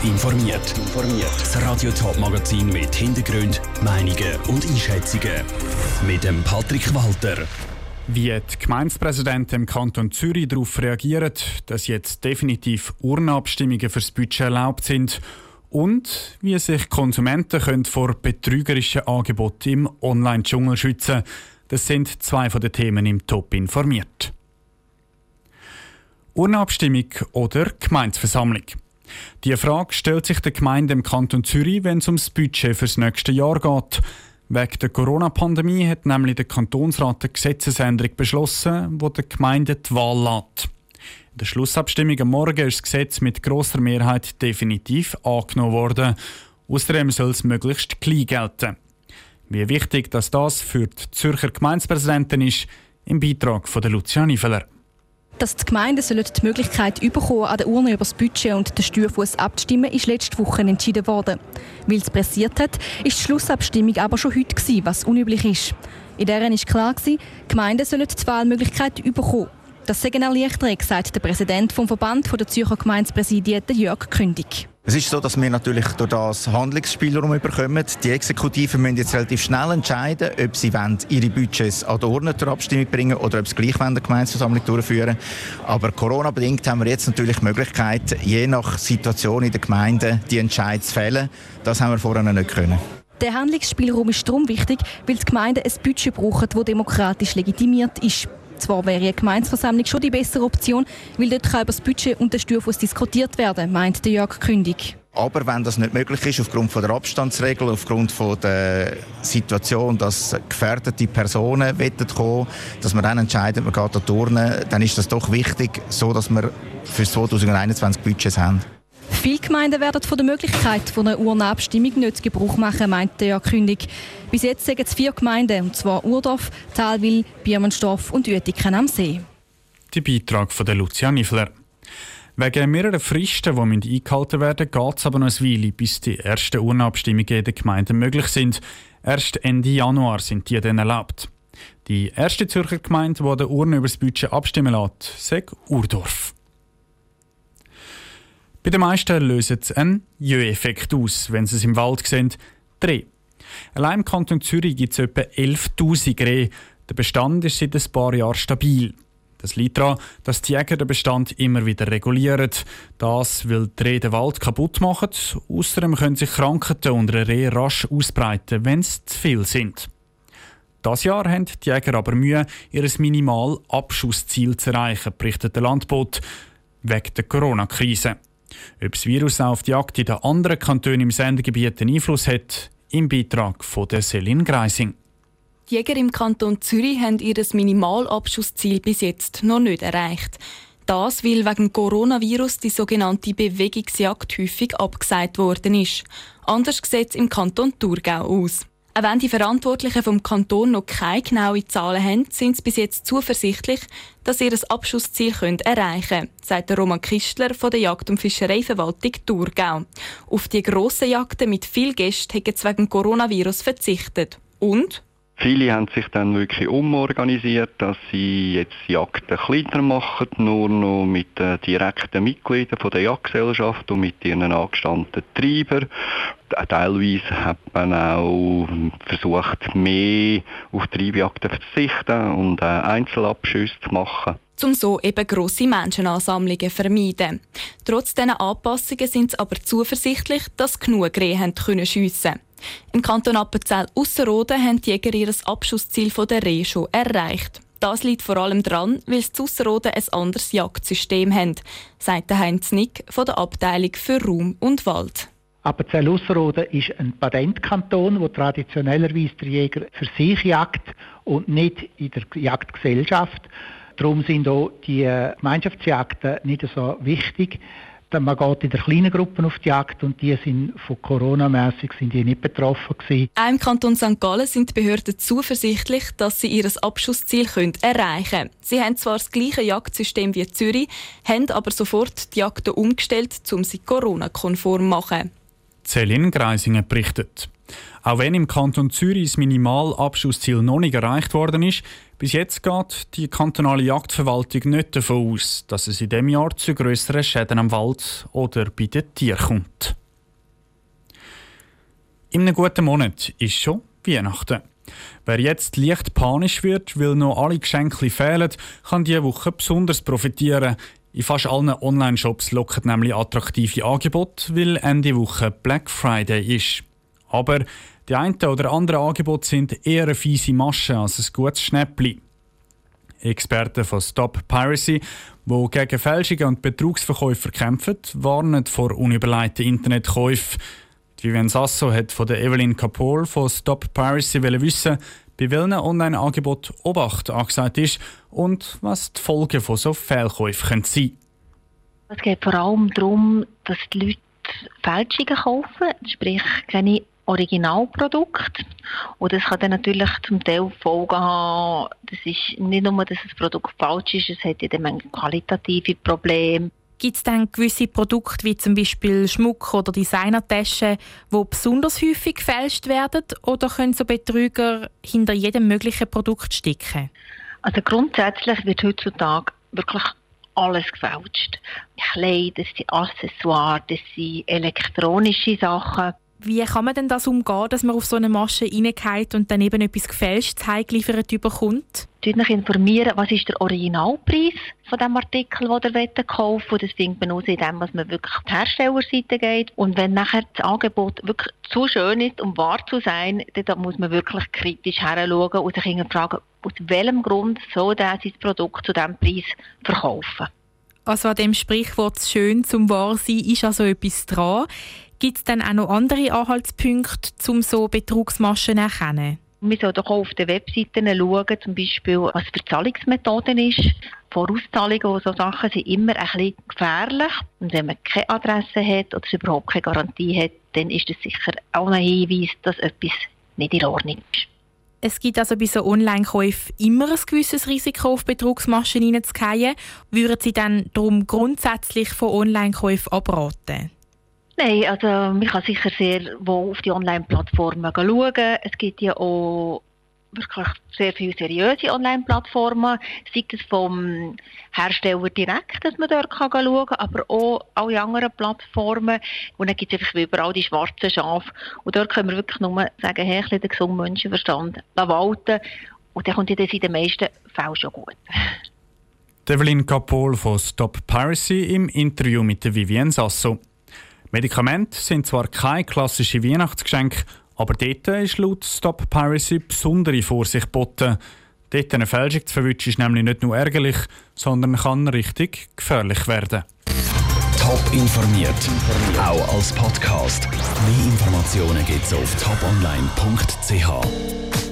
Top informiert. Das Radio Top Magazin mit Hintergrund, Meinungen und Einschätzungen mit dem Patrick Walter. Wie die Gemeindepräsidenten im Kanton Zürich darauf reagieren, dass jetzt definitiv Urnenabstimmungen fürs Budget erlaubt sind und wie sich Konsumenten können vor betrügerischen Angeboten im Online-Dschungel schützen Das sind zwei von den Themen im Top informiert. Urnenabstimmung oder Gemeinsversammlung? Die Frage stellt sich der Gemeinde im Kanton Zürich, wenn es ums Budget fürs nächste Jahr geht. Wegen der Corona-Pandemie hat nämlich der Kantonsrat eine Gesetzesänderung beschlossen, wo der Gemeinde die Wahl lässt. In der Schlussabstimmung am Morgen ist das Gesetz mit grosser Mehrheit definitiv angenommen worden. Außerdem soll es möglichst klein gelten. Wie wichtig dass das für die Zürcher Gemeindepräsidenten ist, im Beitrag von Lucia Niveler dass die Gemeinden die Möglichkeit bekommen, an der Urne über das Budget und den Steuerfuß abzustimmen, ist letzte Woche entschieden worden. Weil es pressiert hat, ist die Schlussabstimmung aber schon heute gewesen, was unüblich ist. In deren ist klar gewesen, die Gemeinden sollen die Wahlmöglichkeit bekommen. Das sei eine Erleichterung, sagt der Präsident vom Verband der Zürcher Gemeindepräsidien, Jörg Kündig. Es ist so, dass wir natürlich durch das Handlungsspielraum bekommen. Die Exekutiven müssen jetzt relativ schnell entscheiden, ob sie ihre Budgets an die Urne zur Abstimmung bringen oder ob sie gleich eine Gemeindeversammlung durchführen Aber Corona-bedingt haben wir jetzt natürlich die Möglichkeit, je nach Situation in der Gemeinde die Entscheidung zu fällen. Das haben wir vorher nicht können. Der Handlungsspielraum ist darum wichtig, weil die Gemeinden ein Budget brauchen, das demokratisch legitimiert ist. Zwar wäre eine Gemeinsversammlung schon die bessere Option, weil dort kann über das Budget und den Steuerfuss diskutiert werden, meint der Jörg Kündig. Aber wenn das nicht möglich ist, aufgrund von der Abstandsregel, aufgrund von der Situation, dass gefährdete Personen kommen dass man dann entscheidet, man geht die Urne, dann ist das doch wichtig, so dass wir für 2021 Budgets haben. Viele Gemeinden werden von der Möglichkeit von einer Urnabstimmung nicht Gebrauch machen, meint der Kündig. Bis jetzt sagen es vier Gemeinden, und zwar Urdorf, Talwil, Biermannsdorf und Uetiken am See. Der Beitrag von der Lucia Niffler. Wegen mehrerer Fristen, die eingehalten werden müssen, geht es aber noch eine Weile, bis die ersten Urnabstimmungen in den Gemeinden möglich sind. Erst Ende Januar sind die dann erlaubt. Die erste Zürcher Gemeinde, die der Urne über das Budget abstimmen lässt, sagt Urdorf. Bei den meisten lösen sie einen Jö-Effekt aus, wenn sie es im Wald sehen. Dreh. Allein im Kanton Zürich gibt es etwa 11.000 Rehe. Der Bestand ist seit ein paar Jahren stabil. Das liegt daran, dass die Jäger den Bestand immer wieder regulieren. Das, weil die Rehe den Wald kaputt machen. Außerdem können sich Krankheiten unter Rehe rasch ausbreiten, wenn es zu viel sind. Das Jahr haben die Jäger aber Mühe, ihr Minimalabschussziel zu erreichen, berichtet der Landbot wegen der Corona-Krise. Ob das Virus auf die Jagd in den anderen Kantonen im Sendegebiet einen Einfluss hat, im Beitrag von der Selin Greising. Die Jäger im Kanton Zürich haben ihr Minimalabschussziel bis jetzt noch nicht erreicht. Das, weil wegen Coronavirus die sogenannte Bewegungsjagd häufig abgesagt worden ist. Anders sieht es im Kanton Thurgau aus. Auch wenn die Verantwortlichen vom Kanton noch keine genauen Zahlen haben, sind sie bis jetzt zuversichtlich, dass sie ihr Abschussziel erreichen können, sagt Roman Kistler von der Jagd- und Fischereiverwaltung Thurgau. Auf die grossen Jagden mit viel Gästen haben sie wegen Coronavirus verzichtet. Und Viele haben sich dann wirklich umorganisiert, dass sie jetzt Jagden kleiner machen, nur noch mit den direkten Mitgliedern der Jagdgesellschaft und mit ihren angestandenen Treibern. Teilweise hat man auch versucht, mehr auf Treibjagden zu verzichten und äh, Einzelabschüsse zu machen um so eben grosse Menschenansammlungen zu vermeiden. Trotz dieser Anpassungen sind sie aber zuversichtlich, dass genug Rehe schiessen können. Im Kanton Appenzell Ausserrhoden haben die Jäger ihr Abschussziel von der Reh schon erreicht. Das liegt vor allem daran, weil sie Ausserrhoden ein anderes Jagdsystem haben, sagt Heinz Nick von der Abteilung für Raum und Wald. Appenzell Ausserrhoden ist ein Patentkanton, wo traditionellerweise der Jäger für sich jagt und nicht in der Jagdgesellschaft. Darum sind auch die Gemeinschaftsjagden nicht so wichtig man geht in der kleinen Gruppen auf die Jagd und die sind von Corona-mässig sind die nicht betroffen gewesen. Auch im Kanton St. Gallen sind die Behörden zuversichtlich, dass sie ihr Abschussziel können erreichen können. Sie haben zwar das gleiche Jagdsystem wie Zürich, haben aber sofort die Jagden umgestellt, um sie Corona-konform zu machen. Celine Greisinger berichtet. Auch wenn im Kanton Zürich das Minimalabschussziel noch nicht erreicht worden ist, bis jetzt geht die kantonale Jagdverwaltung nicht davon aus, dass es in diesem Jahr zu grösseren Schäden am Wald oder bei den Tieren kommt. In einem guten Monat ist schon Weihnachten. Wer jetzt leicht panisch wird, weil noch alle Geschenke fehlen, kann diese Woche besonders profitieren. In fast allen Online-Shops locken nämlich attraktive Angebote, weil Ende Woche Black Friday ist. Aber die einen oder anderen Angebote sind eher eine fiese Masche als ein gutes Schnäppli. Experten von Stop Piracy, die gegen Fälschungen und Betrugsverkäufer kämpfen, warnen vor unüberlegten Internetkäufen. Vivian Sasso hat von Evelyn Kapoor von Stop Piracy wissen, bei welchen Online-Angeboten Obacht angesagt ist und was die Folgen von so Fehlkäufen sein können. Es geht vor allem darum, dass die Leute Fälschungen kaufen, sprich keine Originalprodukt. Und das kann dann natürlich zum Teil Folgen haben. Das ist nicht nur, dass das Produkt falsch ist, es hat ja dann qualitative Probleme. Gibt es dann gewisse Produkte wie zum Beispiel Schmuck oder Designertaschen, die besonders häufig gefälscht werden? Oder können so Betrüger hinter jedem möglichen Produkt stecken? Also grundsätzlich wird heutzutage wirklich alles gefälscht. Kleider, das sind Accessoires, das sind elektronische Sachen. Wie kann man denn das umgehen, dass man auf so eine Masche reingeht und dann eben etwas Gefälschtes heimgeliefert bekommt? Natürlich informieren, was ist der Originalpreis von dem Artikel, den ihr kaufen wollt. Das findet man aus, indem man wirklich auf die Herstellerseite geht. Und wenn nachher das Angebot wirklich zu schön ist, um wahr zu sein, dann muss man wirklich kritisch heranschauen und sich fragen, aus welchem Grund soll der sein Produkt zu diesem Preis verkaufen. Also an dem Sprichwort «schön zum wahr sein» ist also etwas dran. Gibt es dann auch noch andere Anhaltspunkte, um so Betrugsmaschen zu erkennen? Wir sollten auch auf den Webseiten schauen, zum Beispiel, was für Zahlungsmethoden ist. Vorauszahlungen und so Sachen sind immer ein bisschen gefährlich. Und wenn man keine Adresse hat oder überhaupt keine Garantie hat, dann ist das sicher auch ein Hinweis, dass etwas nicht in Ordnung ist. Es gibt also bei so Online-Käufen immer ein gewisses Risiko, auf Betrugsmaschen hineinzugehen. Würden Sie dann darum grundsätzlich von Online-Käufen abraten? Nein, also man kann sicher sehr wohl auf die Online-Plattformen schauen. Es gibt ja auch wirklich sehr viele seriöse Online-Plattformen, sei es vom Hersteller direkt, dass man dort kann schauen kann, aber auch alle anderen Plattformen. Und dann gibt es einfach überall die schwarzen Schafe. Und dort können wir wirklich nur sagen, hey, ein den gesunden Menschenverstand walten. Und dann kommt ja das in den meisten Fällen schon gut. Evelyn Kapol von Stop Piracy im Interview mit Vivienne Sasso. Medikamente sind zwar kein klassische Weihnachtsgeschenk, aber dort ist laut Stop Piracy besondere Vorsicht geboten. Dort eine Fälschung zu verwischen ist nämlich nicht nur ärgerlich, sondern kann richtig gefährlich werden. Top informiert, auch als Podcast. Mehr Informationen gibt es auf toponline.ch.